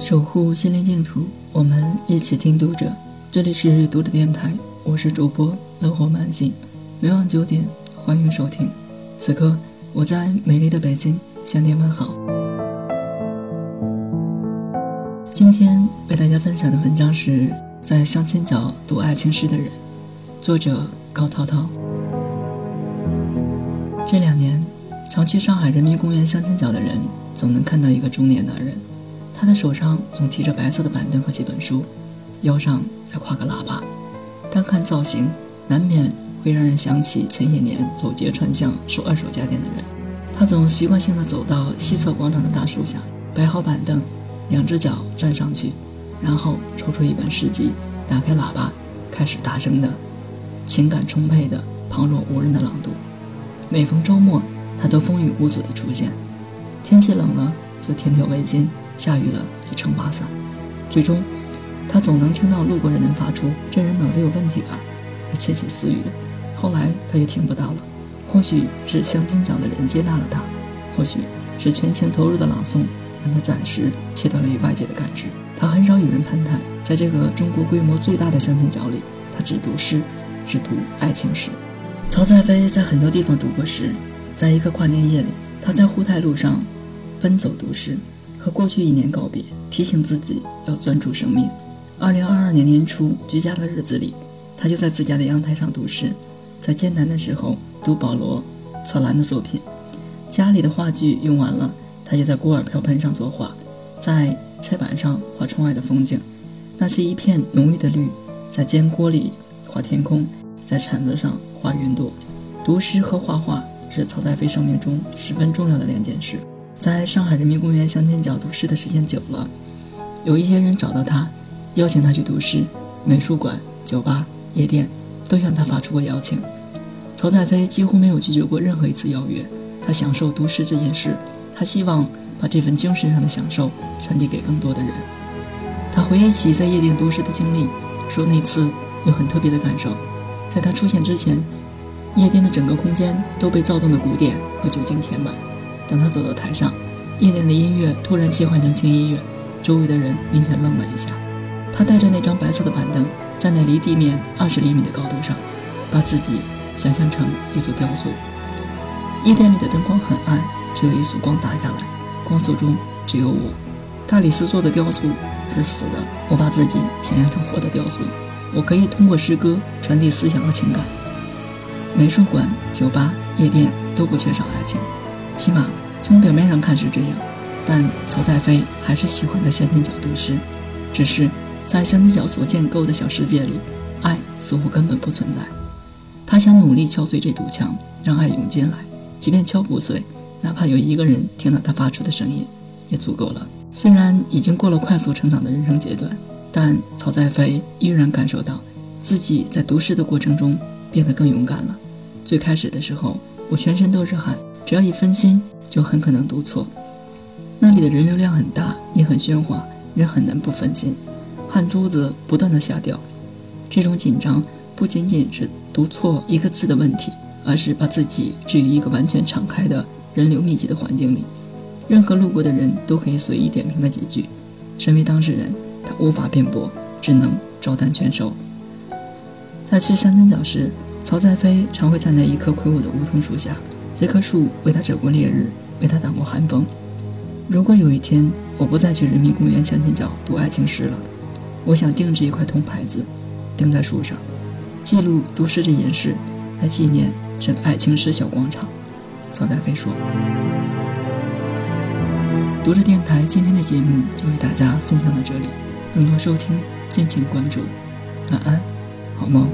守护心灵净土，我们一起听读者。这里是读者电台，我是主播乐活满心。每晚九点，欢迎收听。此刻，我在美丽的北京向您问好。今天为大家分享的文章是《在相亲角读爱情诗的人》，作者高涛涛。这两年，常去上海人民公园相亲角的人，总能看到一个中年男人。他的手上总提着白色的板凳和几本书，腰上再挎个喇叭。单看造型，难免会让人想起前些年走街串巷收二手家电的人。他总习惯性的走到西侧广场的大树下，摆好板凳，两只脚站上去，然后抽出一本诗集，打开喇叭，开始大声的、情感充沛的、旁若无人的朗读。每逢周末，他都风雨无阻的出现。天气冷了，就添条围巾。下雨了就撑把伞，最终，他总能听到路过人能发出“这人脑子有问题吧”的窃窃私语。后来他也听不到了，或许是相亲角的人接纳了他，或许是全情投入的朗诵让他暂时切断了与外界的感知。他很少与人攀谈，在这个中国规模最大的相亲角里，他只读诗，只读爱情诗。曹在飞在很多地方读过诗，在一个跨年夜里，他在沪太路上奔走读诗。和过去一年告别，提醒自己要专注生命。二零二二年年初，居家的日子里，他就在自家的阳台上读诗，在艰难的时候读保罗·策兰的作品。家里的话剧用完了，他就在锅碗瓢盆上作画，在菜板上画窗外的风景，那是一片浓郁的绿；在煎锅里画天空，在铲子上画云朵。读诗和画画是曹在飞生命中十分重要的两件事。在上海人民公园乡间角读诗的时间久了，有一些人找到他，邀请他去读诗。美术馆、酒吧、夜店都向他发出过邀请。曹在飞几乎没有拒绝过任何一次邀约。他享受读诗这件事，他希望把这份精神上的享受传递给更多的人。他回忆起在夜店读诗的经历，说那次有很特别的感受。在他出现之前，夜店的整个空间都被躁动的鼓点和酒精填满。当他走到台上，夜店的音乐突然切换成轻音乐，周围的人明显愣了一下。他带着那张白色的板凳，站在离地面二十厘米的高度上，把自己想象成一座雕塑。夜店里的灯光很暗，只有一束光打下来，光束中只有我。大理石做的雕塑是死的，我把自己想象成活的雕塑。我可以通过诗歌传递思想和情感。美术馆、酒吧、夜店都不缺少爱情。起码从表面上看是这样，但曹在飞还是喜欢在相亲角读诗。只是在相亲角所建构的小世界里，爱似乎根本不存在。他想努力敲碎这堵墙，让爱涌进来。即便敲不碎，哪怕有一个人听到他发出的声音，也足够了。虽然已经过了快速成长的人生阶段，但曹在飞依然感受到自己在读诗的过程中变得更勇敢了。最开始的时候，我全身都是汗。只要一分心，就很可能读错。那里的人流量很大，也很喧哗，人很难不分心，汗珠子不断的下掉。这种紧张不仅仅是读错一个字的问题，而是把自己置于一个完全敞开的人流密集的环境里，任何路过的人都可以随意点评他几句。身为当事人，他无法辩驳，只能照单全收。在吃三根角时，曹在飞常会站在一棵魁梧的梧桐树下。这棵树为他遮过烈日，为他挡过寒风。如果有一天我不再去人民公园相亲角读爱情诗了，我想定制一块铜牌子，钉在树上，记录读诗这件事，来纪念这个爱情诗小广场。曹在飞说：“读着电台今天的节目就为大家分享到这里，更多收听敬请关注。晚安，好梦。”